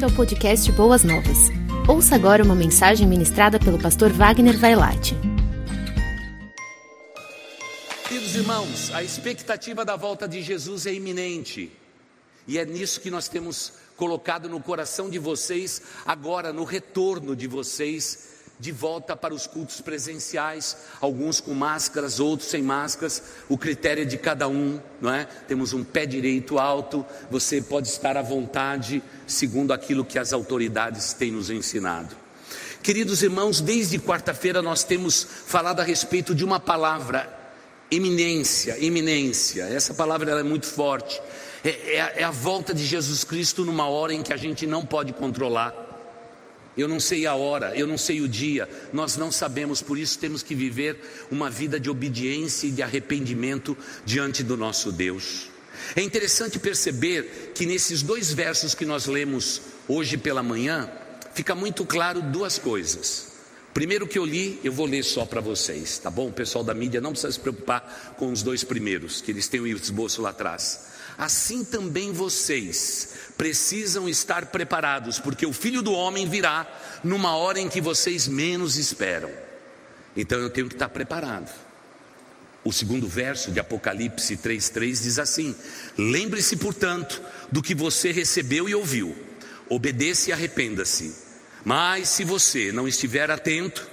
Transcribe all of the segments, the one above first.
bem-vindo ao podcast Boas Novas. Ouça agora uma mensagem ministrada pelo pastor Wagner Vailate. Queridos irmãos, a expectativa da volta de Jesus é iminente. E é nisso que nós temos colocado no coração de vocês, agora no retorno de vocês de volta para os cultos presenciais, alguns com máscaras, outros sem máscaras, o critério é de cada um, não é? Temos um pé direito alto, você pode estar à vontade, segundo aquilo que as autoridades têm nos ensinado. Queridos irmãos, desde quarta-feira nós temos falado a respeito de uma palavra, eminência, eminência, essa palavra é muito forte, é, é, é a volta de Jesus Cristo numa hora em que a gente não pode controlar. Eu não sei a hora, eu não sei o dia, nós não sabemos, por isso temos que viver uma vida de obediência e de arrependimento diante do nosso Deus. É interessante perceber que nesses dois versos que nós lemos hoje pela manhã, fica muito claro duas coisas. Primeiro que eu li, eu vou ler só para vocês, tá bom? O pessoal da mídia não precisa se preocupar com os dois primeiros, que eles têm o esboço lá atrás assim também vocês precisam estar preparados, porque o filho do homem virá numa hora em que vocês menos esperam. Então eu tenho que estar preparado. O segundo verso de Apocalipse 3,3 diz assim: Lembre-se, portanto, do que você recebeu e ouviu, obedeça e arrependa-se. Mas se você não estiver atento,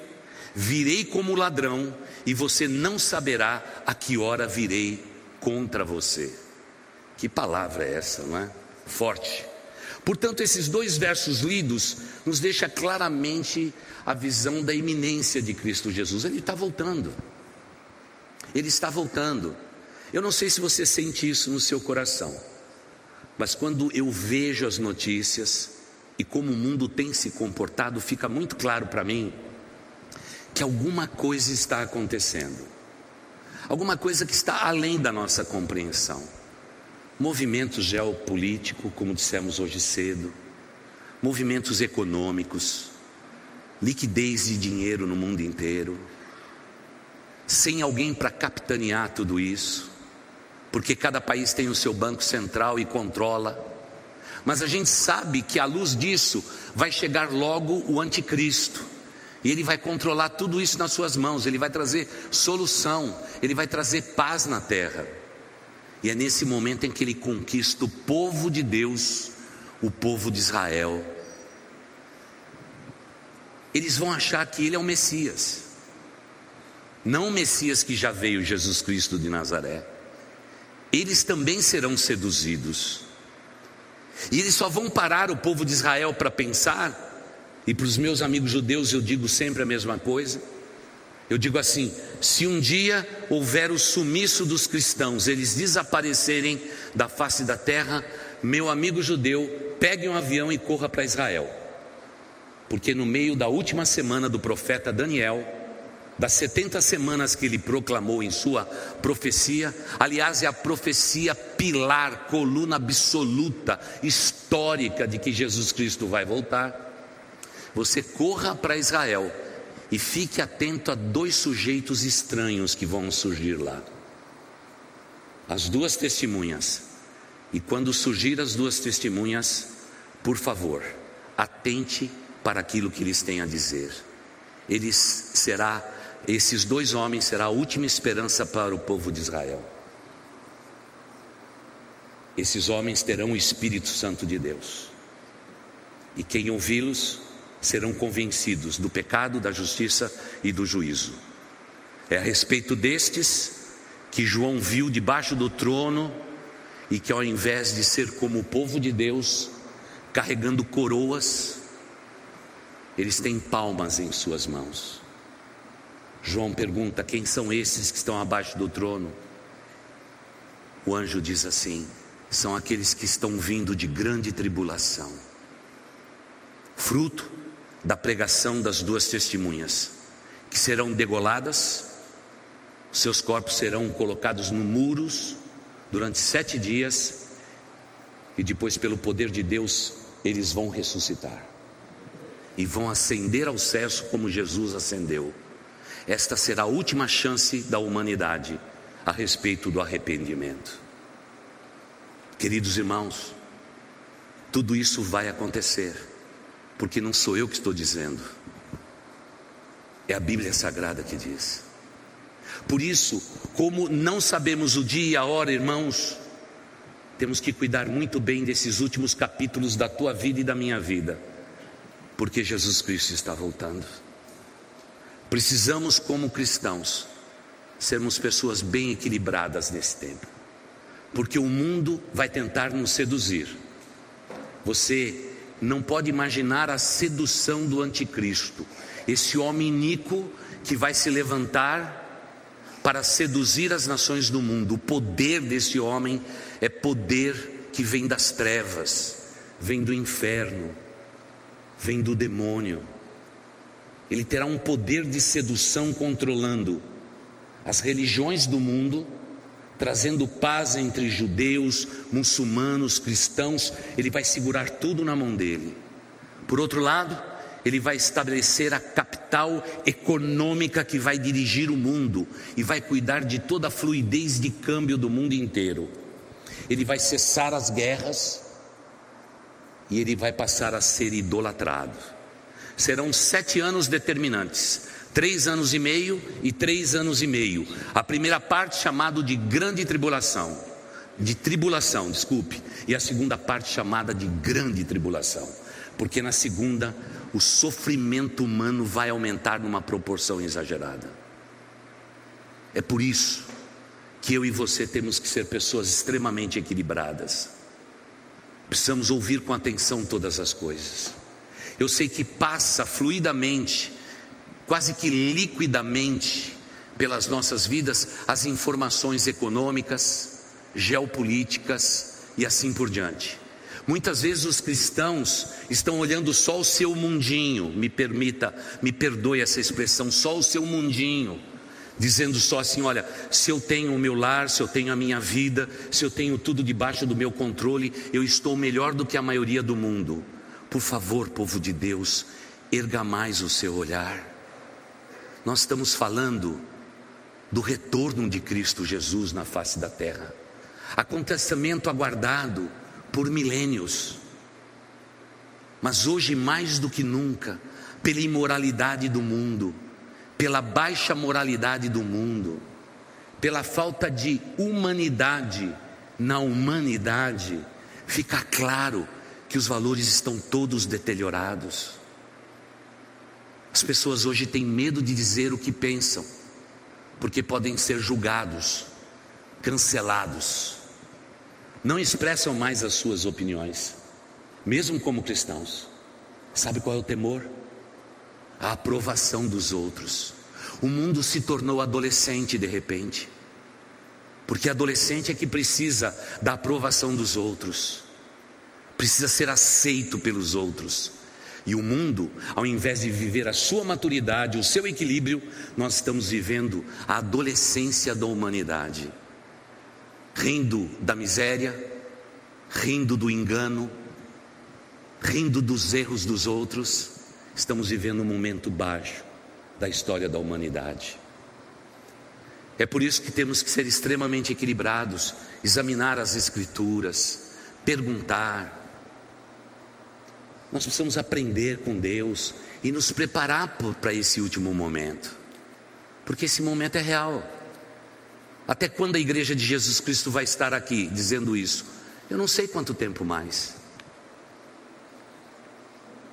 virei como ladrão e você não saberá a que hora virei contra você. Que palavra é essa, não é? Forte. Portanto, esses dois versos lidos nos deixa claramente a visão da iminência de Cristo Jesus. Ele está voltando. Ele está voltando. Eu não sei se você sente isso no seu coração, mas quando eu vejo as notícias e como o mundo tem se comportado, fica muito claro para mim que alguma coisa está acontecendo. Alguma coisa que está além da nossa compreensão movimento geopolítico, como dissemos hoje cedo, movimentos econômicos, liquidez de dinheiro no mundo inteiro, sem alguém para capitanear tudo isso, porque cada país tem o seu banco central e controla. Mas a gente sabe que à luz disso vai chegar logo o anticristo. E ele vai controlar tudo isso nas suas mãos, ele vai trazer solução, ele vai trazer paz na terra. E é nesse momento em que ele conquista o povo de Deus, o povo de Israel. Eles vão achar que ele é o Messias. Não o Messias que já veio, Jesus Cristo de Nazaré. Eles também serão seduzidos. E eles só vão parar o povo de Israel para pensar, e para os meus amigos judeus eu digo sempre a mesma coisa eu digo assim: se um dia houver o sumiço dos cristãos, eles desaparecerem da face da terra, meu amigo judeu, pegue um avião e corra para Israel. Porque no meio da última semana do profeta Daniel, das 70 semanas que ele proclamou em sua profecia, aliás, é a profecia pilar, coluna absoluta, histórica de que Jesus Cristo vai voltar. Você corra para Israel e fique atento a dois sujeitos estranhos que vão surgir lá. As duas testemunhas. E quando surgir as duas testemunhas, por favor, atente para aquilo que eles têm a dizer. Eles será esses dois homens será a última esperança para o povo de Israel. Esses homens terão o Espírito Santo de Deus. E quem ouvi-los serão convencidos do pecado, da justiça e do juízo. É a respeito destes que João viu debaixo do trono e que, ao invés de ser como o povo de Deus, carregando coroas, eles têm palmas em suas mãos. João pergunta: quem são esses que estão abaixo do trono? O anjo diz assim: são aqueles que estão vindo de grande tribulação, fruto da pregação das duas testemunhas, que serão degoladas, seus corpos serão colocados no muros durante sete dias, e depois, pelo poder de Deus, eles vão ressuscitar e vão ascender ao céu como Jesus ascendeu. Esta será a última chance da humanidade a respeito do arrependimento. Queridos irmãos, Tudo isso vai acontecer, porque não sou eu que estou dizendo, é a Bíblia Sagrada que diz. Por isso, como não sabemos o dia e a hora, irmãos, temos que cuidar muito bem desses últimos capítulos da tua vida e da minha vida, porque Jesus Cristo está voltando. Precisamos, como cristãos, sermos pessoas bem equilibradas nesse tempo, porque o mundo vai tentar nos seduzir. Você não pode imaginar a sedução do anticristo, esse homem iníquo que vai se levantar para seduzir as nações do mundo. O poder desse homem é poder que vem das trevas, vem do inferno, vem do demônio. Ele terá um poder de sedução controlando as religiões do mundo, trazendo paz entre judeus, muçulmanos, cristãos. Ele vai segurar tudo na mão dele. Por outro lado, ele vai estabelecer a capital econômica que vai dirigir o mundo e vai cuidar de toda a fluidez de câmbio do mundo inteiro. Ele vai cessar as guerras e ele vai passar a ser idolatrado. Serão sete anos determinantes. Três anos e meio e três anos e meio. A primeira parte chamada de grande tribulação, de tribulação, desculpe, e a segunda parte chamada de grande tribulação, porque na segunda o sofrimento humano vai aumentar numa proporção exagerada. É por isso que eu e você temos que ser pessoas extremamente equilibradas. Precisamos ouvir com atenção todas as coisas. Eu sei que passa fluidamente, quase que liquidamente, pelas nossas vidas as informações econômicas, geopolíticas e assim por diante. Muitas vezes os cristãos estão olhando só o seu mundinho, me permita, me perdoe essa expressão, só o seu mundinho, dizendo só assim: olha, se eu tenho o meu lar, se eu tenho a minha vida, se eu tenho tudo debaixo do meu controle, eu estou melhor do que a maioria do mundo. Por favor, povo de Deus, erga mais o seu olhar. Nós estamos falando do retorno de Cristo Jesus na face da terra, acontecimento aguardado por milênios. Mas hoje, mais do que nunca, pela imoralidade do mundo, pela baixa moralidade do mundo, pela falta de humanidade na humanidade, fica claro que os valores estão todos deteriorados. As pessoas hoje têm medo de dizer o que pensam, porque podem ser julgados, cancelados não expressam mais as suas opiniões, mesmo como cristãos. Sabe qual é o temor? A aprovação dos outros. O mundo se tornou adolescente de repente, porque adolescente é que precisa da aprovação dos outros, precisa ser aceito pelos outros. E o mundo, ao invés de viver a sua maturidade, o seu equilíbrio, nós estamos vivendo a adolescência da humanidade rindo da miséria, rindo do engano, rindo dos erros dos outros, estamos vivendo um momento baixo da história da humanidade. É por isso que temos que ser extremamente equilibrados, examinar as Escrituras, perguntar. Nós precisamos aprender com Deus e nos preparar para esse último momento, porque esse momento é real. Até quando a igreja de Jesus Cristo vai estar aqui dizendo isso? Eu não sei quanto tempo mais.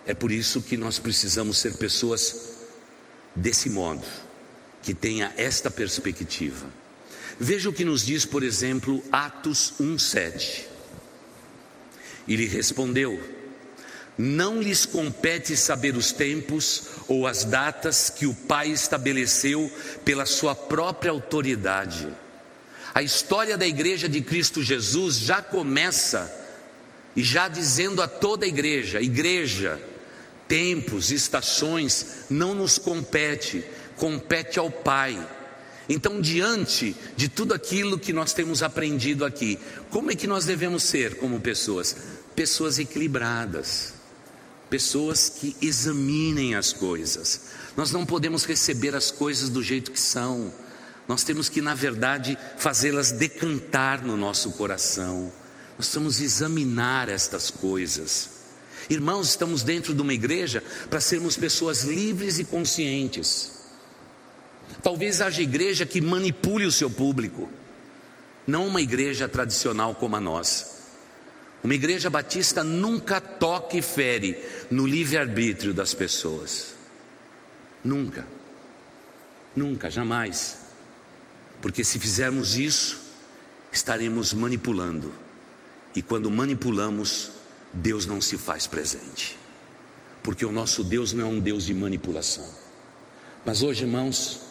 É por isso que nós precisamos ser pessoas desse modo, que tenha esta perspectiva. Veja o que nos diz, por exemplo, Atos 1:7. Ele respondeu: Não lhes compete saber os tempos ou as datas que o Pai estabeleceu pela sua própria autoridade a história da igreja de Cristo Jesus já começa e já dizendo a toda a igreja: igreja, tempos, estações não nos compete, compete ao Pai. Então, diante de tudo aquilo que nós temos aprendido aqui, como é que nós devemos ser como pessoas? Pessoas equilibradas, pessoas que examinem as coisas. Nós não podemos receber as coisas do jeito que são nós temos que, na verdade, fazê-las decantar no nosso coração. Nós precisamos examinar estas coisas. Irmãos, estamos dentro de uma igreja para sermos pessoas livres e conscientes. Talvez haja igreja que manipule o seu público, não uma igreja tradicional como a nossa. Uma igreja batista nunca toca e fere no livre-arbítrio das pessoas. Nunca. Nunca, jamais. Porque se fizermos isso, estaremos manipulando. E quando manipulamos, Deus não se faz presente. Porque o nosso Deus não é um Deus de manipulação. Mas hoje, irmãos,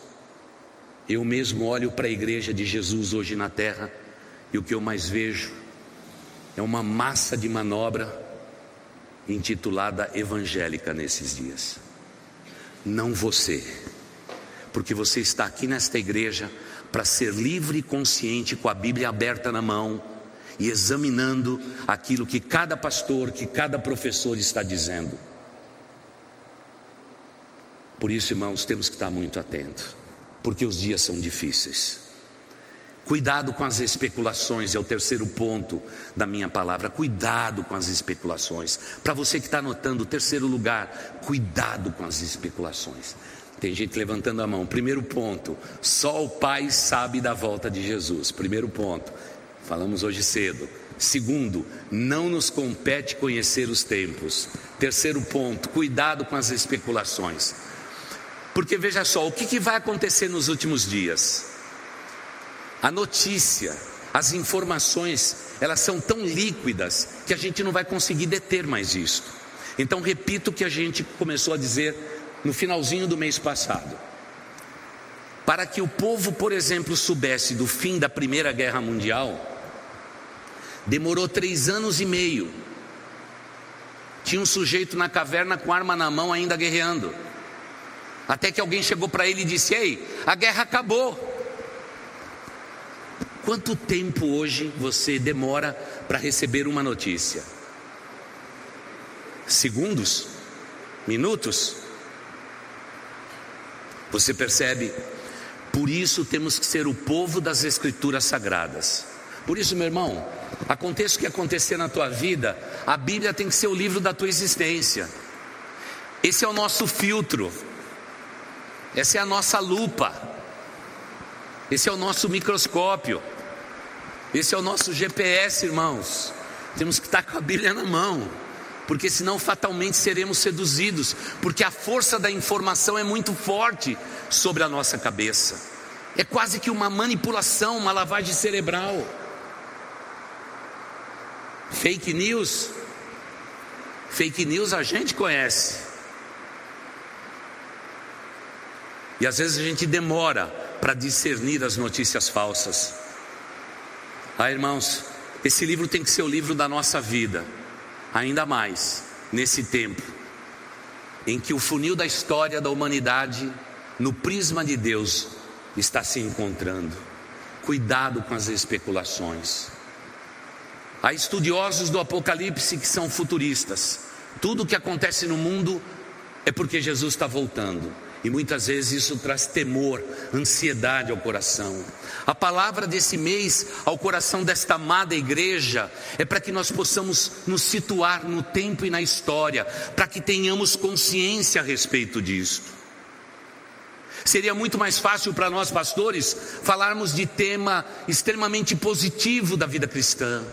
eu mesmo olho para a igreja de Jesus hoje na terra e o que eu mais vejo é uma massa de manobra intitulada evangélica nesses dias. Não você, porque você está aqui nesta igreja para ser livre e consciente com a Bíblia aberta na mão e examinando aquilo que cada pastor, que cada professor está dizendo. Por isso, irmãos, temos que estar muito atentos, porque os dias são difíceis. Cuidado com as especulações, é o terceiro ponto da minha palavra. Cuidado com as especulações. Para você que está anotando, terceiro lugar, cuidado com as especulações. Tem gente levantando a mão. Primeiro ponto, só o Pai sabe da volta de Jesus. Primeiro ponto, falamos hoje cedo. Segundo, não nos compete conhecer os tempos. Terceiro ponto, cuidado com as especulações. Porque veja só, o que, que vai acontecer nos últimos dias? A notícia, as informações, elas são tão líquidas que a gente não vai conseguir deter mais isso. Então, repito o que a gente começou a dizer no finalzinho do mês passado. Para que o povo, por exemplo, soubesse do fim da Primeira Guerra Mundial, demorou três anos e meio. Tinha um sujeito na caverna com arma na mão ainda guerreando. Até que alguém chegou para ele e disse: Ei, a guerra acabou. Quanto tempo hoje você demora para receber uma notícia? Segundos? Minutos? Você percebe? Por isso temos que ser o povo das Escrituras Sagradas. Por isso, meu irmão, aconteça o que acontecer na tua vida, a Bíblia tem que ser o livro da tua existência. Esse é o nosso filtro, essa é a nossa lupa, esse é o nosso microscópio. Esse é o nosso GPS, irmãos. Temos que estar com a Bíblia na mão, porque senão fatalmente seremos seduzidos, porque a força da informação é muito forte sobre a nossa cabeça. É quase que uma manipulação, uma lavagem cerebral. Fake news. Fake news a gente conhece. E às vezes a gente demora para discernir as notícias falsas. Ah, irmãos, esse livro tem que ser o livro da nossa vida, ainda mais nesse tempo em que o funil da história da humanidade, no prisma de Deus, está se encontrando. Cuidado com as especulações. Há estudiosos do Apocalipse que são futuristas. Tudo o que acontece no mundo é porque Jesus está voltando. E muitas vezes isso traz temor, ansiedade ao coração. A palavra desse mês ao coração desta amada igreja é para que nós possamos nos situar no tempo e na história, para que tenhamos consciência a respeito disso. Seria muito mais fácil para nós pastores falarmos de tema extremamente positivo da vida cristã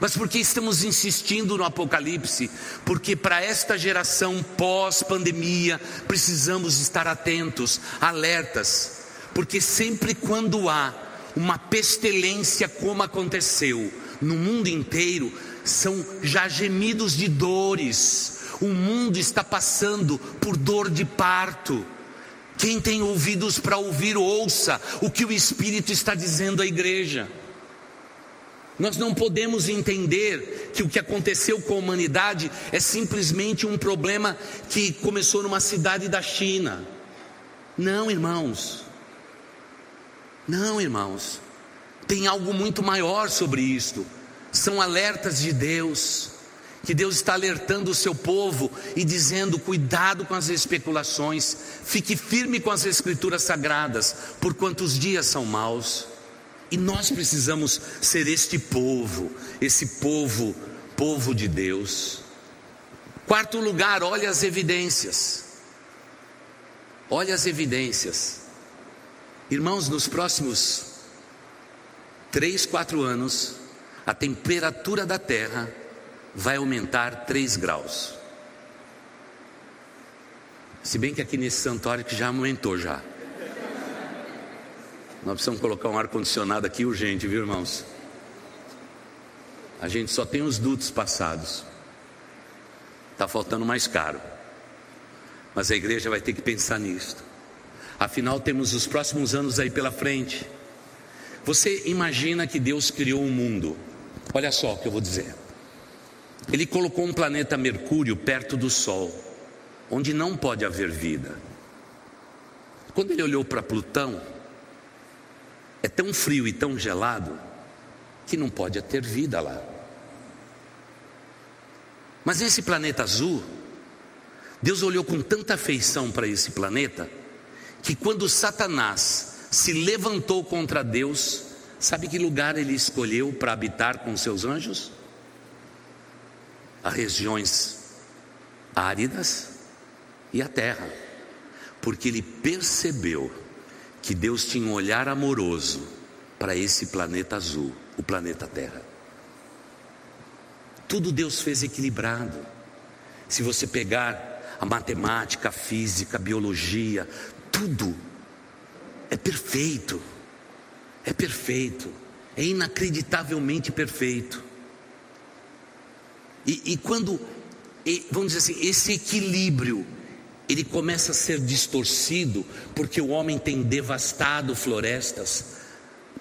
mas por que estamos insistindo no Apocalipse? Porque para esta geração pós-pandemia precisamos estar atentos, alertas, porque sempre quando há uma pestilência como aconteceu no mundo inteiro, são já gemidos de dores. O mundo está passando por dor de parto. Quem tem ouvidos para ouvir, ouça o que o Espírito está dizendo à igreja. Nós não podemos entender que o que aconteceu com a humanidade é simplesmente um problema que começou numa cidade da China. Não, irmãos. Não, irmãos. Tem algo muito maior sobre isto. São alertas de Deus. Que Deus está alertando o seu povo e dizendo: cuidado com as especulações, fique firme com as escrituras sagradas, por quantos dias são maus. E nós precisamos ser este povo, esse povo, povo de Deus. Quarto lugar, olha as evidências. Olha as evidências. Irmãos, nos próximos três, quatro anos, a temperatura da Terra vai aumentar 3 graus. Se bem que aqui nesse santuário que já aumentou já. Nós precisamos colocar um ar-condicionado aqui urgente, viu irmãos? A gente só tem os dutos passados. Está faltando mais caro. Mas a igreja vai ter que pensar nisso. Afinal, temos os próximos anos aí pela frente. Você imagina que Deus criou um mundo. Olha só o que eu vou dizer. Ele colocou um planeta Mercúrio perto do Sol, onde não pode haver vida. Quando ele olhou para Plutão, é tão frio e tão gelado que não pode ter vida lá. Mas esse planeta azul, Deus olhou com tanta afeição para esse planeta, que quando Satanás se levantou contra Deus, sabe que lugar ele escolheu para habitar com seus anjos? As regiões áridas e a terra, porque ele percebeu que Deus tinha um olhar amoroso para esse planeta azul, o planeta Terra. Tudo Deus fez equilibrado. Se você pegar a matemática, a física, a biologia, tudo é perfeito. É perfeito. É inacreditavelmente perfeito. E, e quando, e, vamos dizer assim, esse equilíbrio ele começa a ser distorcido porque o homem tem devastado florestas,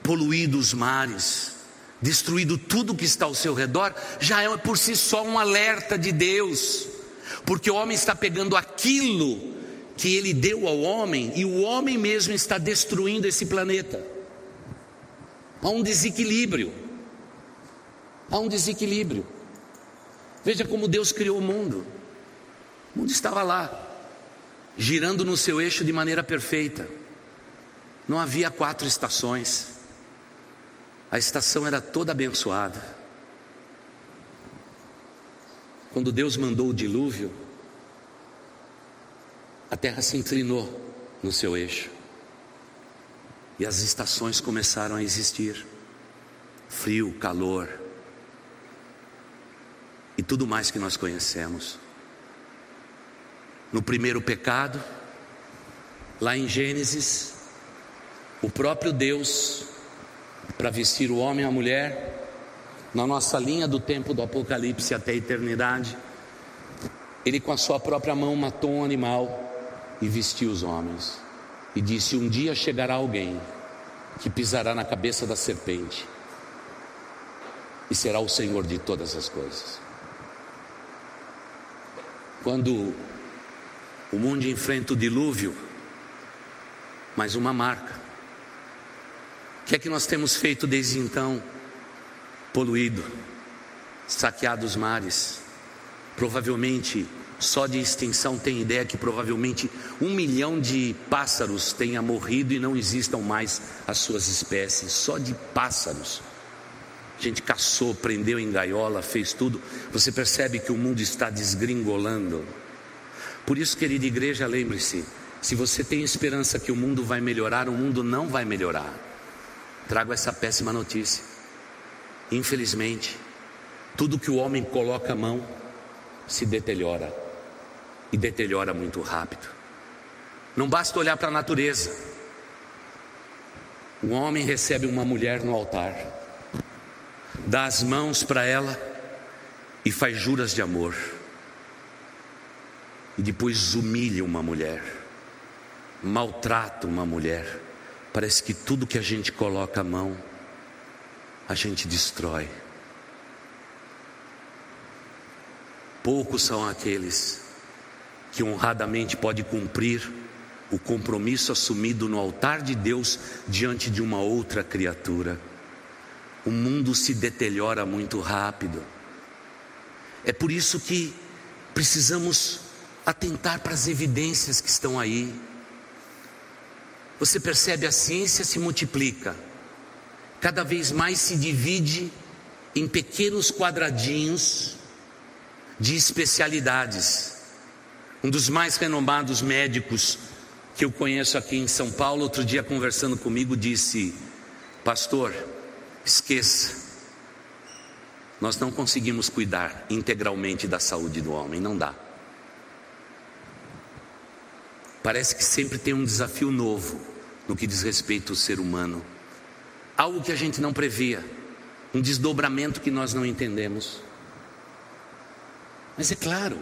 poluído os mares, destruído tudo que está ao seu redor, já é por si só um alerta de Deus, porque o homem está pegando aquilo que ele deu ao homem e o homem mesmo está destruindo esse planeta. Há um desequilíbrio. Há um desequilíbrio. Veja como Deus criou o mundo. O mundo estava lá, girando no seu eixo de maneira perfeita. Não havia quatro estações. A estação era toda abençoada. Quando Deus mandou o dilúvio, a terra se inclinou no seu eixo. E as estações começaram a existir: frio, calor e tudo mais que nós conhecemos no primeiro pecado, lá em Gênesis, o próprio Deus, para vestir o homem e a mulher, na nossa linha do tempo do Apocalipse até a eternidade, ele com a sua própria mão matou um animal e vestiu os homens. E disse: Um dia chegará alguém que pisará na cabeça da serpente e será o Senhor de todas as coisas. Quando o mundo enfrenta o dilúvio, mais uma marca. O que é que nós temos feito desde então? Poluído, saqueado os mares. Provavelmente, só de extinção tem ideia que provavelmente um milhão de pássaros tenha morrido e não existam mais as suas espécies, só de pássaros. A gente caçou, prendeu em gaiola, fez tudo. Você percebe que o mundo está desgringolando. Por isso, querida igreja, lembre-se: se você tem esperança que o mundo vai melhorar, o mundo não vai melhorar. Trago essa péssima notícia. Infelizmente, tudo que o homem coloca a mão se deteriora e deteriora muito rápido. Não basta olhar para a natureza. Um homem recebe uma mulher no altar, dá as mãos para ela e faz juras de amor e depois humilha uma mulher, maltrata uma mulher. Parece que tudo que a gente coloca a mão, a gente destrói. Poucos são aqueles que honradamente pode cumprir o compromisso assumido no altar de Deus diante de uma outra criatura. O mundo se deteriora muito rápido. É por isso que precisamos atentar para as evidências que estão aí. Você percebe a ciência se multiplica cada vez mais se divide em pequenos quadradinhos de especialidades. Um dos mais renomados médicos que eu conheço aqui em São Paulo, outro dia conversando comigo, disse: Pastor, esqueça, nós não conseguimos cuidar integralmente da saúde do homem, não dá. Parece que sempre tem um desafio novo no que diz respeito ao ser humano, algo que a gente não previa, um desdobramento que nós não entendemos. Mas é claro,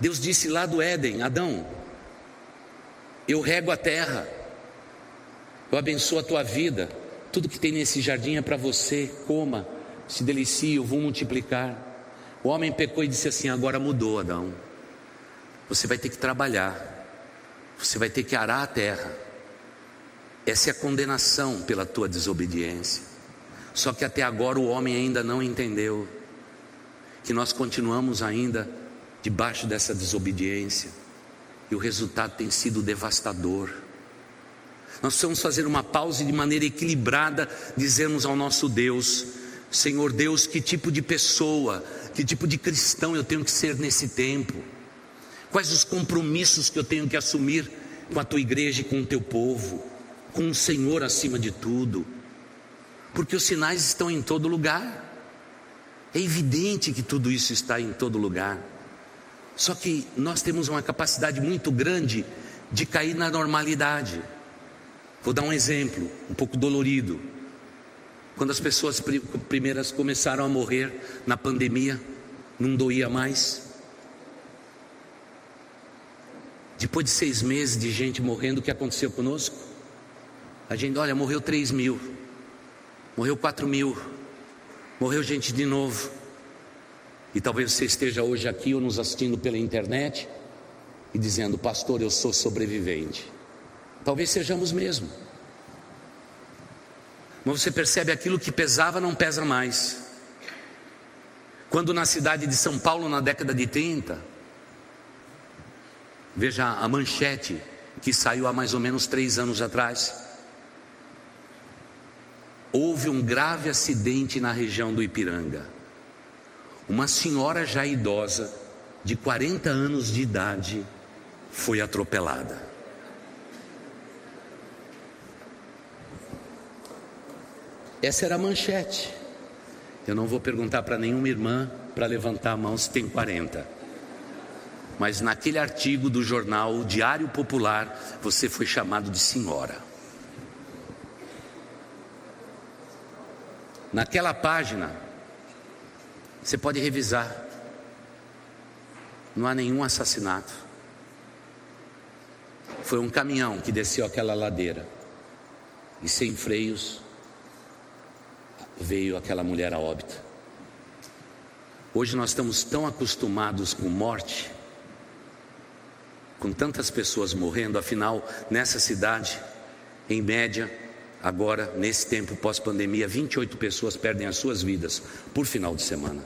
Deus disse lá do Éden: Adão, eu rego a terra, eu abençoo a tua vida, tudo que tem nesse jardim é para você, coma, se delicie, eu vou multiplicar. O homem pecou e disse assim: agora mudou, Adão. Você vai ter que trabalhar, você vai ter que arar a terra. Essa é a condenação pela tua desobediência. Só que até agora o homem ainda não entendeu que nós continuamos ainda debaixo dessa desobediência, e o resultado tem sido devastador. Nós precisamos fazer uma pausa de maneira equilibrada dizermos ao nosso Deus: Senhor Deus, que tipo de pessoa, que tipo de cristão eu tenho que ser nesse tempo? Quais os compromissos que eu tenho que assumir com a tua igreja e com o teu povo, com o Senhor acima de tudo? Porque os sinais estão em todo lugar. É evidente que tudo isso está em todo lugar. Só que nós temos uma capacidade muito grande de cair na normalidade. Vou dar um exemplo, um pouco dolorido. Quando as pessoas primeiras começaram a morrer na pandemia, não doía mais. Depois de seis meses de gente morrendo, o que aconteceu conosco? A gente, olha, morreu três mil, morreu quatro mil, morreu gente de novo. E talvez você esteja hoje aqui ou nos assistindo pela internet e dizendo, pastor, eu sou sobrevivente. Talvez sejamos mesmo. Mas você percebe aquilo que pesava não pesa mais. Quando na cidade de São Paulo, na década de 30, veja a manchete que saiu há mais ou menos três anos atrás. Houve um grave acidente na região do Ipiranga uma senhora já idosa, de 40 anos de idade, foi atropelada. Essa era a manchete. Eu não vou perguntar para nenhuma irmã para levantar a mão se tem 40. Mas naquele artigo do jornal Diário Popular, você foi chamado de senhora. Naquela página, você pode revisar. Não há nenhum assassinato. Foi um caminhão que desceu aquela ladeira. E sem freios veio aquela mulher a óbito. Hoje nós estamos tão acostumados com morte, com tantas pessoas morrendo, afinal, nessa cidade, em média, agora, nesse tempo pós-pandemia, 28 pessoas perdem as suas vidas por final de semana.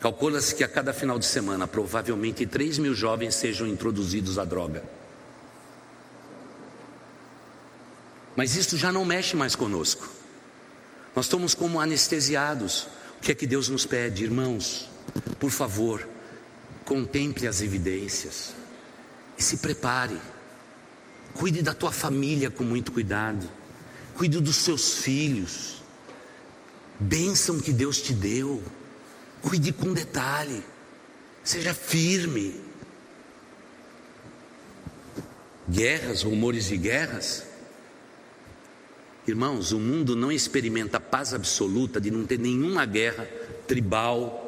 Calcula-se que a cada final de semana, provavelmente 3 mil jovens sejam introduzidos à droga. Mas isso já não mexe mais conosco. Nós estamos como anestesiados. O que é que Deus nos pede, irmãos? Por favor, contemple as evidências e se prepare. Cuide da tua família com muito cuidado. Cuide dos seus filhos. Bênção que Deus te deu. Cuide com detalhe. Seja firme. Guerras, rumores de guerras. Irmãos, o mundo não experimenta paz absoluta de não ter nenhuma guerra tribal,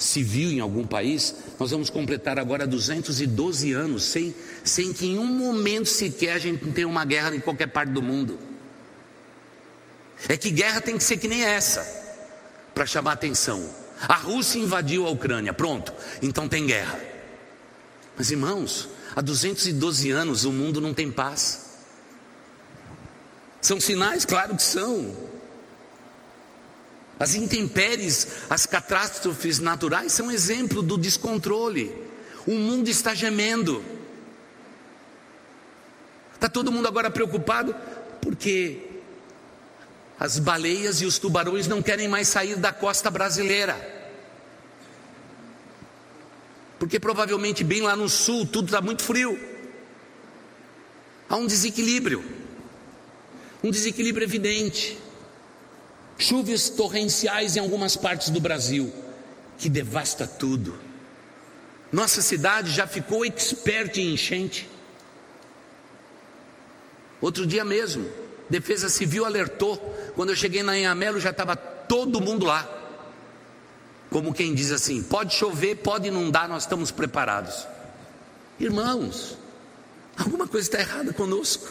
civil em algum país. Nós vamos completar agora 212 anos sem, sem que em um momento sequer a gente tenha uma guerra em qualquer parte do mundo. É que guerra tem que ser que nem essa, para chamar atenção. A Rússia invadiu a Ucrânia, pronto, então tem guerra. Mas irmãos, há 212 anos o mundo não tem paz. São sinais? Claro que são. As intempéries, as catástrofes naturais são exemplo do descontrole. O mundo está gemendo. Está todo mundo agora preocupado porque as baleias e os tubarões não querem mais sair da costa brasileira. Porque provavelmente bem lá no sul tudo está muito frio. Há um desequilíbrio. Um desequilíbrio evidente. Chuvas torrenciais em algumas partes do Brasil, que devasta tudo. Nossa cidade já ficou expert em enchente. Outro dia mesmo, Defesa Civil alertou. Quando eu cheguei na Inhamelo já estava todo mundo lá. Como quem diz assim: pode chover, pode inundar, nós estamos preparados. Irmãos, alguma coisa está errada conosco.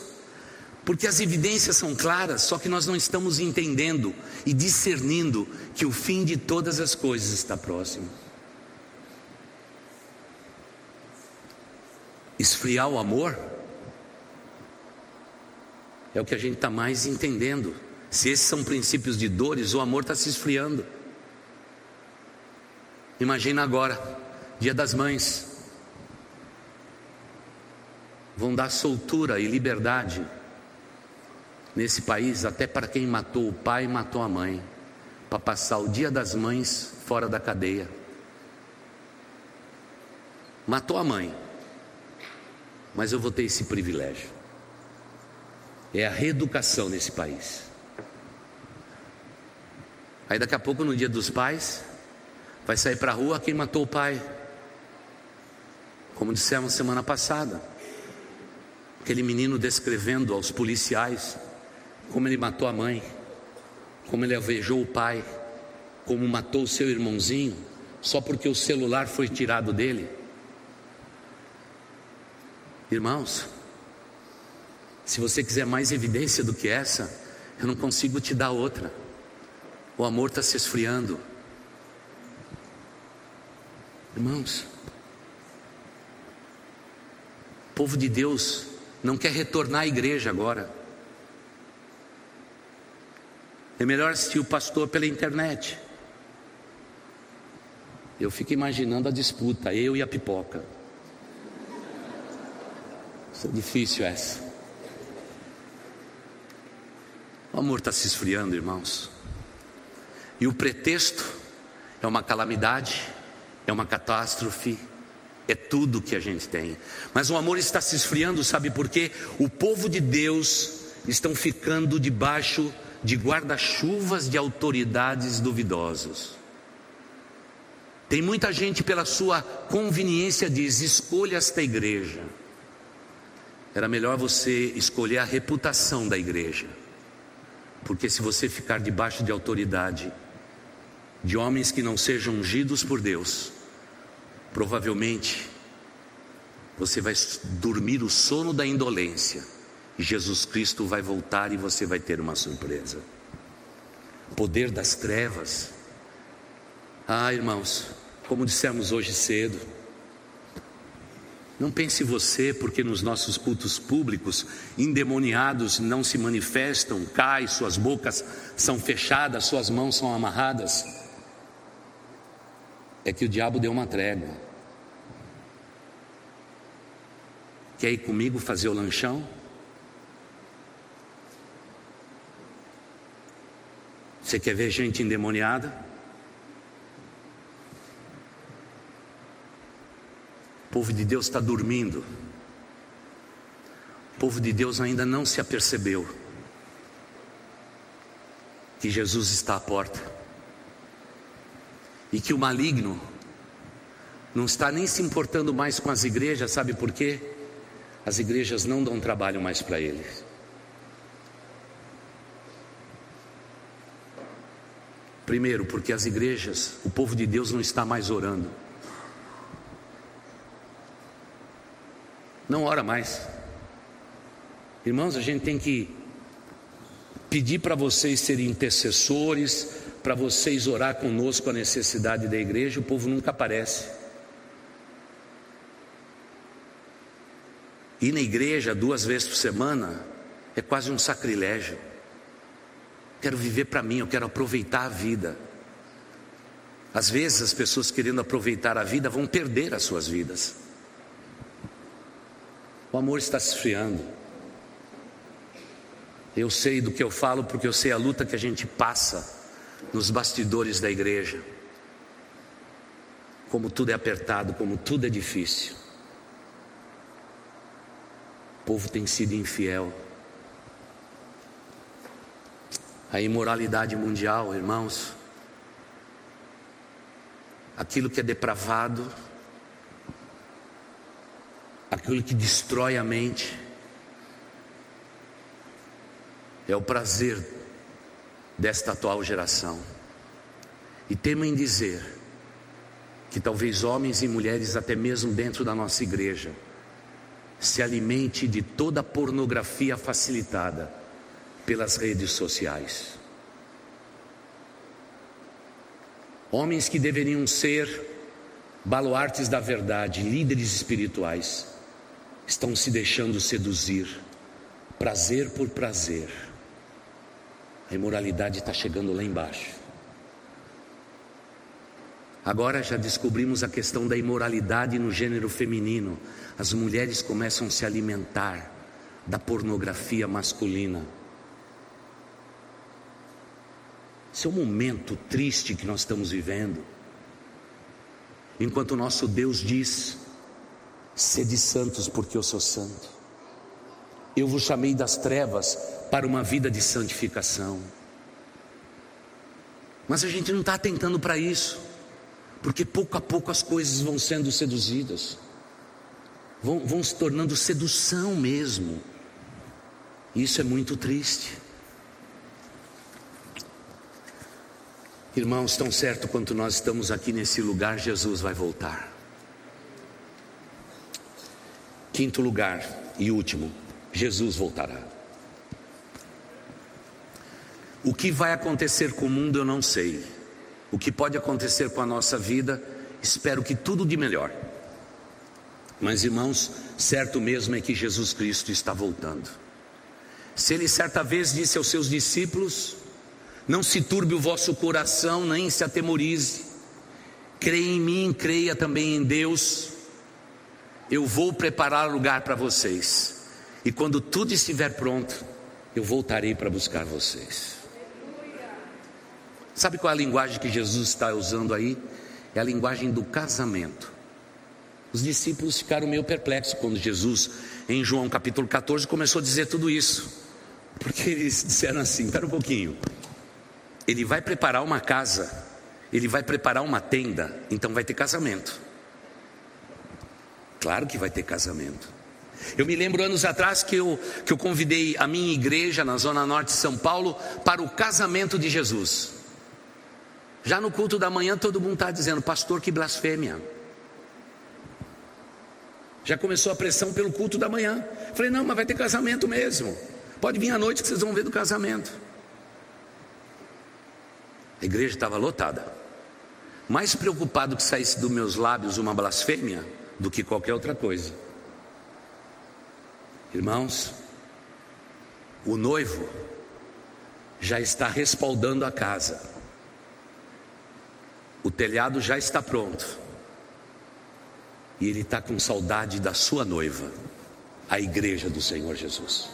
Porque as evidências são claras, só que nós não estamos entendendo e discernindo que o fim de todas as coisas está próximo. Esfriar o amor é o que a gente está mais entendendo. Se esses são princípios de dores, o amor está se esfriando. Imagina agora, dia das mães. Vão dar soltura e liberdade nesse país, até para quem matou o pai matou a mãe, para passar o dia das mães fora da cadeia. Matou a mãe, mas eu vou ter esse privilégio é a reeducação nesse país. Aí daqui a pouco, no dia dos pais, vai sair para a rua quem matou o pai. Como dissemos semana passada, aquele menino descrevendo aos policiais como ele matou a mãe, como ele alvejou o pai, como matou o seu irmãozinho, só porque o celular foi tirado dele. Irmãos, se você quiser mais evidência do que essa, eu não consigo te dar outra. O amor está se esfriando. Irmãos, o povo de Deus não quer retornar à igreja agora. É melhor assistir o pastor pela internet. Eu fico imaginando a disputa, eu e a pipoca. Isso é difícil essa. O amor está se esfriando, irmãos. E o pretexto é uma calamidade, é uma catástrofe, é tudo que a gente tem. Mas o amor está se esfriando, sabe por quê? O povo de Deus estão ficando debaixo de guarda-chuvas de autoridades duvidosos. Tem muita gente pela sua conveniência diz: escolha esta igreja. Era melhor você escolher a reputação da igreja porque se você ficar debaixo de autoridade de homens que não sejam ungidos por Deus, provavelmente você vai dormir o sono da indolência. Jesus Cristo vai voltar e você vai ter uma surpresa. Poder das trevas. Ah, irmãos, como dissemos hoje cedo, não pense você, porque nos nossos cultos públicos, endemoniados não se manifestam, caem, suas bocas são fechadas, suas mãos são amarradas. É que o diabo deu uma trégua. Quer ir comigo fazer o lanchão? Você quer ver gente endemoniada? O povo de Deus está dormindo. O povo de Deus ainda não se apercebeu que Jesus está à porta e que o maligno não está nem se importando mais com as igrejas, sabe por quê? As igrejas não dão trabalho mais para ele. Primeiro, porque as igrejas, o povo de Deus não está mais orando. não ora mais. Irmãos, a gente tem que pedir para vocês serem intercessores, para vocês orar conosco a necessidade da igreja, o povo nunca aparece. Ir na igreja duas vezes por semana é quase um sacrilégio. Quero viver para mim, eu quero aproveitar a vida. Às vezes as pessoas querendo aproveitar a vida vão perder as suas vidas. O amor está se esfriando. Eu sei do que eu falo porque eu sei a luta que a gente passa nos bastidores da igreja. Como tudo é apertado, como tudo é difícil. O povo tem sido infiel. A imoralidade mundial, irmãos, aquilo que é depravado, aquilo que destrói a mente, é o prazer desta atual geração. E temo em dizer que talvez homens e mulheres, até mesmo dentro da nossa igreja, se alimente de toda a pornografia facilitada pelas redes sociais. Homens que deveriam ser baluartes da verdade, líderes espirituais, estão se deixando seduzir, prazer por prazer a imoralidade está chegando lá embaixo. Agora já descobrimos a questão da imoralidade no gênero feminino. As mulheres começam a se alimentar da pornografia masculina. Esse é um momento triste que nós estamos vivendo. Enquanto o nosso Deus diz: sede santos, porque eu sou santo. Eu vos chamei das trevas para uma vida de santificação. Mas a gente não está atentando para isso, porque pouco a pouco as coisas vão sendo seduzidas, vão, vão se tornando sedução mesmo. Isso é muito triste. Irmãos, tão certo quanto nós estamos aqui nesse lugar, Jesus vai voltar. Quinto lugar e último, Jesus voltará. O que vai acontecer com o mundo eu não sei. O que pode acontecer com a nossa vida, espero que tudo de melhor. Mas irmãos, certo mesmo é que Jesus Cristo está voltando. Se ele certa vez disse aos seus discípulos: Não se turbe o vosso coração, nem se atemorize. Creia em mim, creia também em Deus. Eu vou preparar lugar para vocês. E quando tudo estiver pronto, eu voltarei para buscar vocês. Sabe qual é a linguagem que Jesus está usando aí? É a linguagem do casamento. Os discípulos ficaram meio perplexos quando Jesus, em João capítulo 14, começou a dizer tudo isso. Porque eles disseram assim: espera um pouquinho. Ele vai preparar uma casa, ele vai preparar uma tenda, então vai ter casamento. Claro que vai ter casamento. Eu me lembro anos atrás que eu, que eu convidei a minha igreja na Zona Norte de São Paulo para o casamento de Jesus. Já no culto da manhã, todo mundo está dizendo, pastor, que blasfêmia. Já começou a pressão pelo culto da manhã. Falei, não, mas vai ter casamento mesmo. Pode vir à noite que vocês vão ver do casamento. A igreja estava lotada. Mais preocupado que saísse dos meus lábios uma blasfêmia do que qualquer outra coisa. Irmãos, o noivo já está respaldando a casa. O telhado já está pronto. E ele está com saudade da sua noiva, a igreja do Senhor Jesus.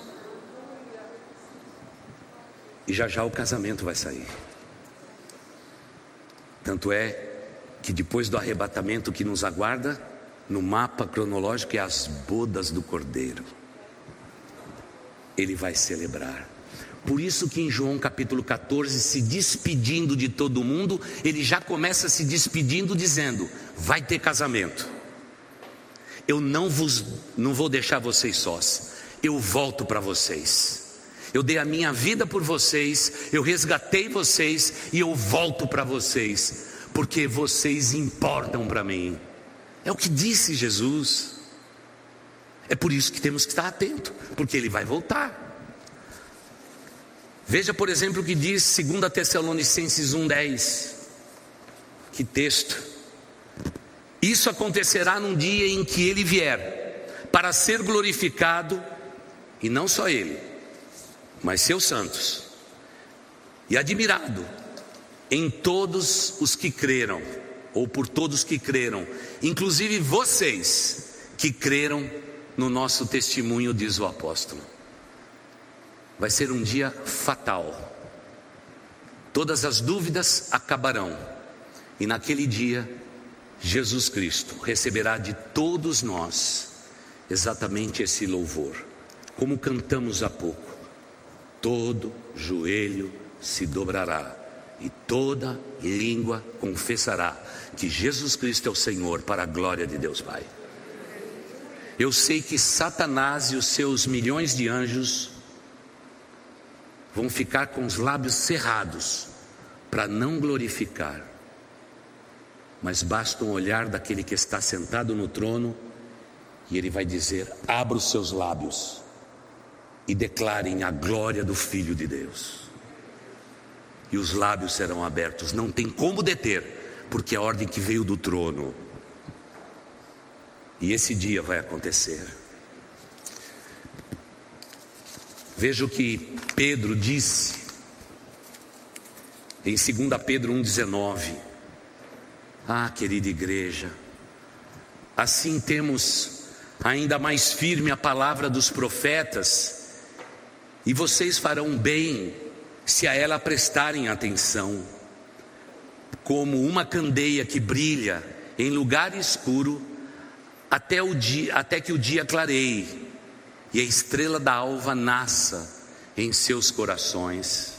E já já o casamento vai sair. Tanto é que depois do arrebatamento que nos aguarda, no mapa cronológico é as bodas do Cordeiro. Ele vai celebrar. Por isso que em João capítulo 14, se despedindo de todo mundo, ele já começa se despedindo dizendo: vai ter casamento. Eu não vos não vou deixar vocês sós. Eu volto para vocês. Eu dei a minha vida por vocês, eu resgatei vocês e eu volto para vocês, porque vocês importam para mim. É o que disse Jesus. É por isso que temos que estar atento, porque ele vai voltar. Veja, por exemplo, o que diz 2 Tessalonicenses 1,10. Que texto. Isso acontecerá num dia em que ele vier, para ser glorificado, e não só ele, mas seus santos, e admirado em todos os que creram, ou por todos que creram, inclusive vocês que creram no nosso testemunho, diz o apóstolo. vai ser um dia fatal. Todas as dúvidas acabarão, e naquele dia, Jesus Cristo receberá de todos nós exatamente esse louvor, como cantamos há pouco: todo joelho se dobrará e toda língua confessará que Jesus Cristo é o Senhor, para a glória de Deus Pai. Eu sei que Satanás e os seus milhões de anjos vão ficar com os lábios cerrados para não glorificar. Mas basta um olhar daquele que está sentado no trono e ele vai dizer: abra os seus lábios e declarem a glória do Filho de Deus. E os lábios serão abertos, não tem como deter, porque é a ordem que veio do trono. E esse dia vai acontecer. Veja o que Pedro disse em 2 Pedro 1,19. Ah, querida igreja, assim temos ainda mais firme a palavra dos profetas, e vocês farão bem se a ela prestarem atenção, como uma candeia que brilha em lugar escuro até, o dia, até que o dia clareie e a estrela da alva nasça em seus corações.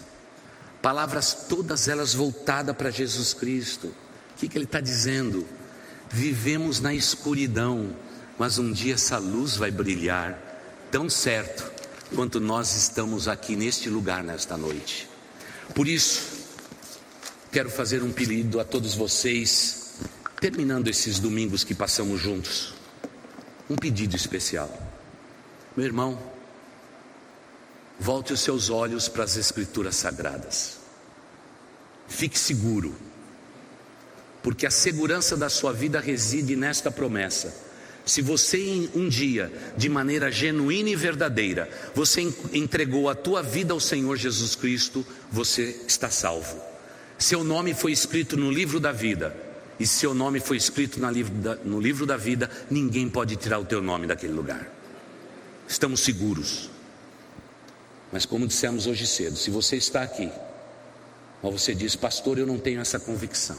Palavras todas elas voltadas para Jesus Cristo. O que, que ele está dizendo? Vivemos na escuridão, mas um dia essa luz vai brilhar, tão certo quanto nós estamos aqui neste lugar nesta noite. Por isso, quero fazer um pedido a todos vocês, terminando esses domingos que passamos juntos, um pedido especial. Meu irmão, volte os seus olhos para as Escrituras Sagradas. Fique seguro, porque a segurança da sua vida reside nesta promessa. Se você um dia, de maneira genuína e verdadeira, você entregou a tua vida ao Senhor Jesus Cristo, você está salvo. Seu nome foi escrito no livro da vida, e seu nome foi escrito no livro da vida, ninguém pode tirar o teu nome daquele lugar estamos seguros. Mas como dissemos hoje cedo, se você está aqui, ou você diz, pastor, eu não tenho essa convicção,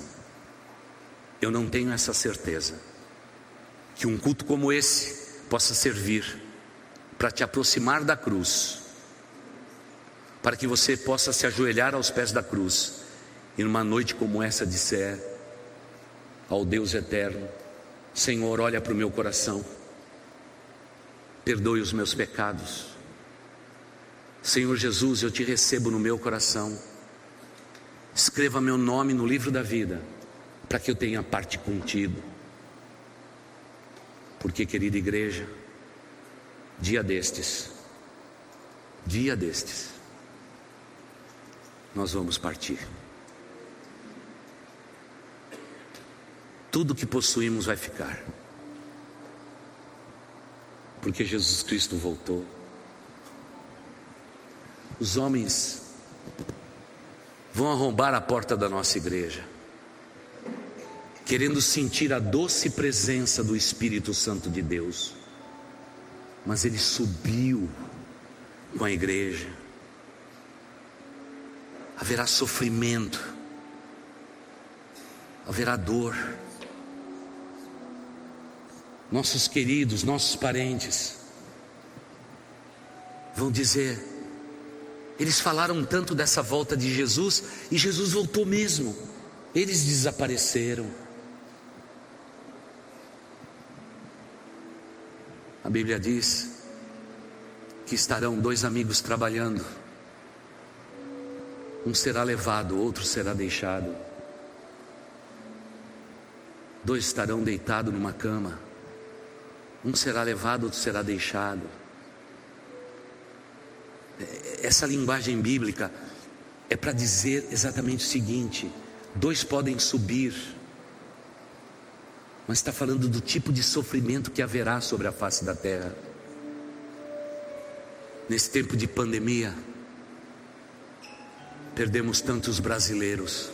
eu não tenho essa certeza, que um culto como esse possa servir para te aproximar da cruz, para que você possa se ajoelhar aos pés da cruz e numa noite como essa disser ao Deus eterno: Senhor, olha para o meu coração perdoe os meus pecados. Senhor Jesus, eu te recebo no meu coração. Escreva meu nome no livro da vida, para que eu tenha parte contigo. Porque, querida igreja, dia destes, dia destes, nós vamos partir. Tudo que possuímos vai ficar porque Jesus Cristo voltou. Os homens vão arrombar a porta da nossa igreja, querendo sentir a doce presença do Espírito Santo de Deus, mas ele subiu com a igreja. Haverá sofrimento, haverá dor nossos queridos, nossos parentes, vão dizer: eles falaram tanto dessa volta de Jesus e Jesus voltou mesmo, eles desapareceram. A Bíblia diz que estarão dois amigos trabalhando, um será levado, outro será deixado. Dois estarão deitados numa cama. Um será levado, outro será deixado. Essa linguagem bíblica é para dizer exatamente o seguinte: dois podem subir, mas está falando do tipo de sofrimento que haverá sobre a face da terra. Nesse tempo de pandemia, perdemos tantos brasileiros,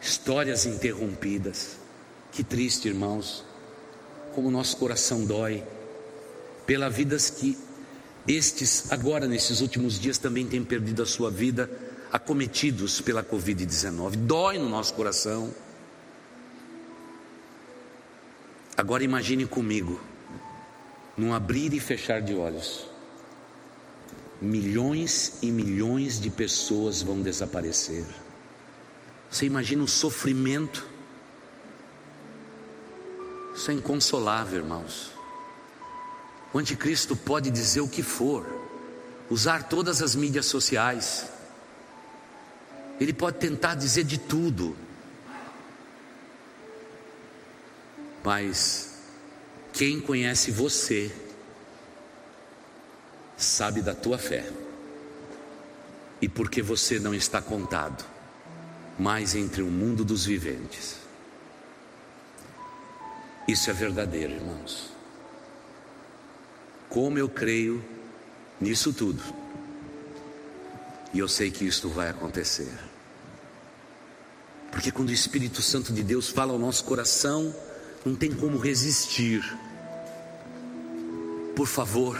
histórias interrompidas. Que triste, irmãos como nosso coração dói, pela vidas que Estes, agora, nesses últimos dias, também têm perdido a sua vida, acometidos pela Covid-19. Dói no nosso coração. Agora imagine comigo, num abrir e fechar de olhos, milhões e milhões de pessoas vão desaparecer. Você imagina o sofrimento? Isso é inconsolável, irmãos. O anticristo pode dizer o que for, usar todas as mídias sociais, ele pode tentar dizer de tudo, Mas quem conhece você sabe da tua fé. E porque você não está contado mais entre o mundo dos viventes. Isso é verdadeiro, irmãos. Como eu creio nisso tudo. E eu sei que isto vai acontecer. Porque quando o Espírito Santo de Deus fala ao nosso coração, não tem como resistir. Por favor,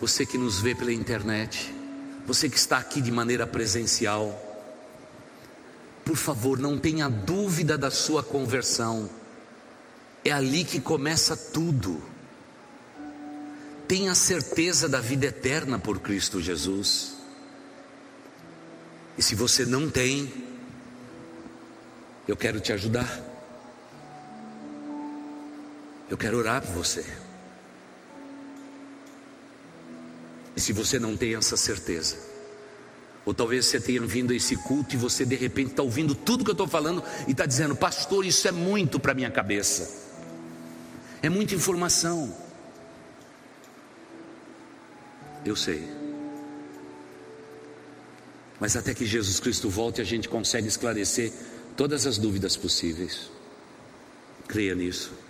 você que nos vê pela internet, você que está aqui de maneira presencial, por favor, não tenha dúvida da sua conversão. É ali que começa tudo. Tenha certeza da vida eterna por Cristo Jesus. E se você não tem, eu quero te ajudar. Eu quero orar por você. E se você não tem essa certeza, ou talvez você tenha vindo a esse culto e você de repente está ouvindo tudo que eu estou falando e está dizendo, pastor, isso é muito para minha cabeça, é muita informação. Eu sei, mas até que Jesus Cristo volte, a gente consegue esclarecer todas as dúvidas possíveis. Creia nisso.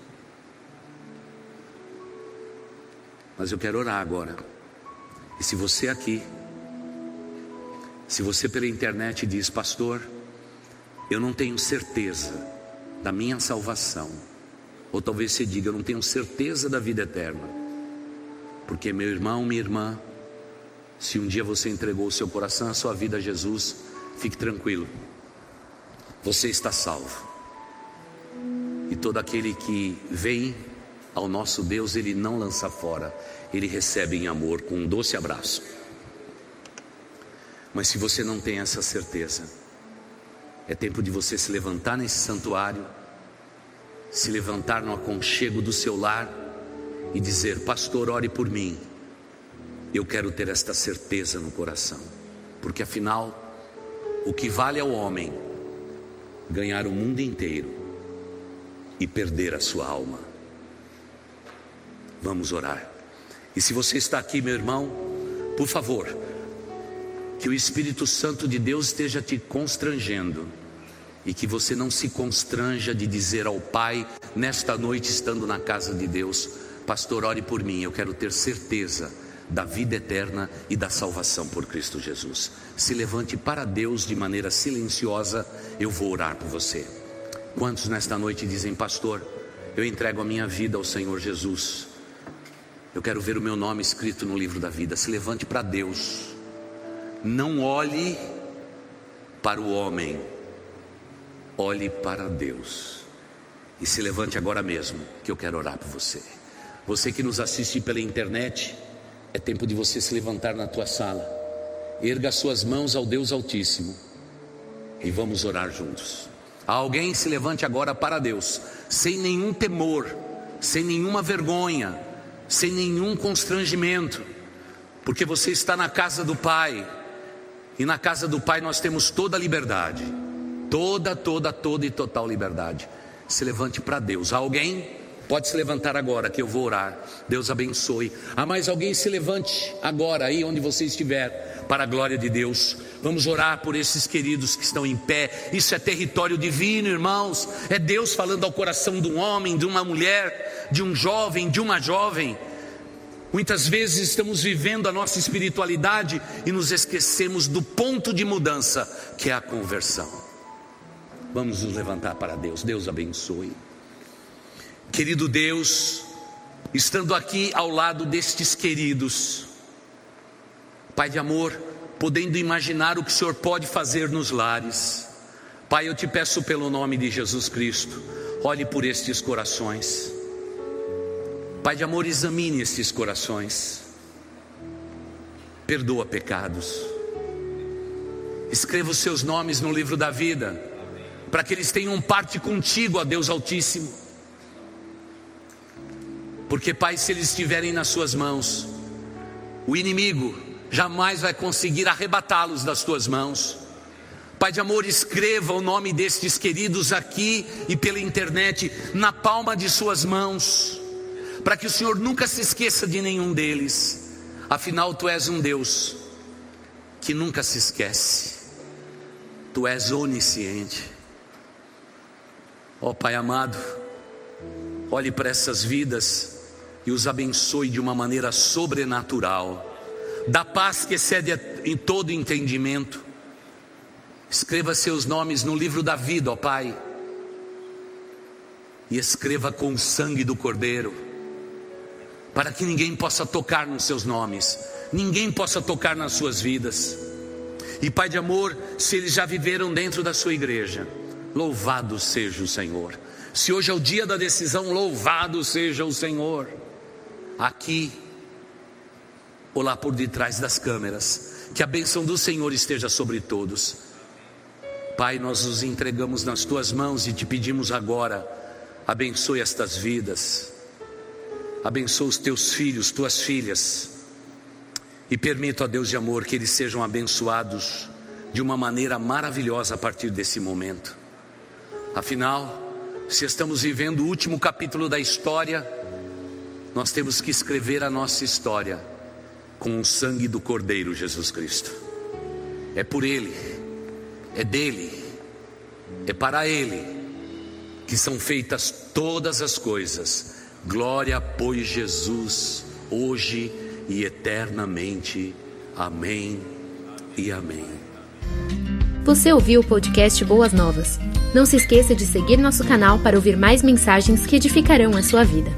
Mas eu quero orar agora. E se você aqui, se você pela internet diz, pastor, eu não tenho certeza da minha salvação, ou talvez você diga, eu não tenho certeza da vida eterna, porque meu irmão, minha irmã, se um dia você entregou o seu coração, a sua vida a Jesus, fique tranquilo, você está salvo. E todo aquele que vem ao nosso Deus ele não lança fora, ele recebe em amor com um doce abraço. Mas se você não tem essa certeza, é tempo de você se levantar nesse santuário, se levantar no aconchego do seu lar e dizer: Pastor, ore por mim. Eu quero ter esta certeza no coração, porque afinal, o que vale ao homem ganhar o mundo inteiro e perder a sua alma. Vamos orar. E se você está aqui, meu irmão, por favor, que o Espírito Santo de Deus esteja te constrangendo e que você não se constranja de dizer ao Pai, nesta noite, estando na casa de Deus, Pastor, ore por mim, eu quero ter certeza da vida eterna e da salvação por Cristo Jesus. Se levante para Deus de maneira silenciosa, eu vou orar por você. Quantos nesta noite dizem, Pastor, eu entrego a minha vida ao Senhor Jesus? Eu quero ver o meu nome escrito no livro da vida. Se levante para Deus. Não olhe para o homem. Olhe para Deus. E se levante agora mesmo, que eu quero orar por você. Você que nos assiste pela internet, é tempo de você se levantar na tua sala. Erga suas mãos ao Deus Altíssimo e vamos orar juntos. Alguém se levante agora para Deus, sem nenhum temor, sem nenhuma vergonha sem nenhum constrangimento, porque você está na casa do Pai, e na casa do Pai nós temos toda a liberdade, toda, toda, toda e total liberdade. Se levante para Deus. Alguém? Pode se levantar agora que eu vou orar. Deus abençoe. Há mais alguém? Se levante agora, aí onde você estiver, para a glória de Deus. Vamos orar por esses queridos que estão em pé. Isso é território divino, irmãos. É Deus falando ao coração de um homem, de uma mulher de um jovem, de uma jovem. Muitas vezes estamos vivendo a nossa espiritualidade e nos esquecemos do ponto de mudança, que é a conversão. Vamos nos levantar para Deus, Deus abençoe. Querido Deus, estando aqui ao lado destes queridos, Pai de amor, podendo imaginar o que o Senhor pode fazer nos lares. Pai, eu te peço pelo nome de Jesus Cristo, olhe por estes corações. Pai de amor, examine estes corações. Perdoa pecados. Escreva os seus nomes no livro da vida, para que eles tenham parte contigo, ó Deus Altíssimo. Porque, Pai, se eles estiverem nas Suas mãos, o inimigo jamais vai conseguir arrebatá-los das Tuas mãos. Pai de amor, escreva o nome destes queridos aqui e pela internet na palma de Suas mãos para que o Senhor nunca se esqueça de nenhum deles. Afinal, tu és um Deus que nunca se esquece, tu és onisciente. Ó oh, Pai amado, olhe para essas vidas e os abençoe de uma maneira sobrenatural, da paz que excede em todo entendimento. Escreva seus nomes no livro da vida, ó Pai, e escreva com o sangue do Cordeiro para que ninguém possa tocar nos seus nomes, ninguém possa tocar nas suas vidas. E Pai de amor, se eles já viveram dentro da sua igreja, louvado seja o Senhor. Se hoje é o dia da decisão, louvado seja o Senhor. Aqui ou lá por detrás das câmeras, que a bênção do Senhor esteja sobre todos. Pai, nós nos entregamos nas tuas mãos e te pedimos agora, abençoe estas vidas abençoa os teus filhos, tuas filhas, e permita, ó Deus de amor, que eles sejam abençoados de uma maneira maravilhosa a partir desse momento. Afinal, se estamos vivendo o último capítulo da história, nós temos que escrever a nossa história com o sangue do Cordeiro Jesus Cristo. É por Ele, é dele, é para Ele que são feitas todas as coisas Glória, pois, Jesus, hoje e eternamente. Amém e amém. Você ouviu o podcast Boas Novas? Não se esqueça de seguir nosso canal para ouvir mais mensagens que edificarão a sua vida.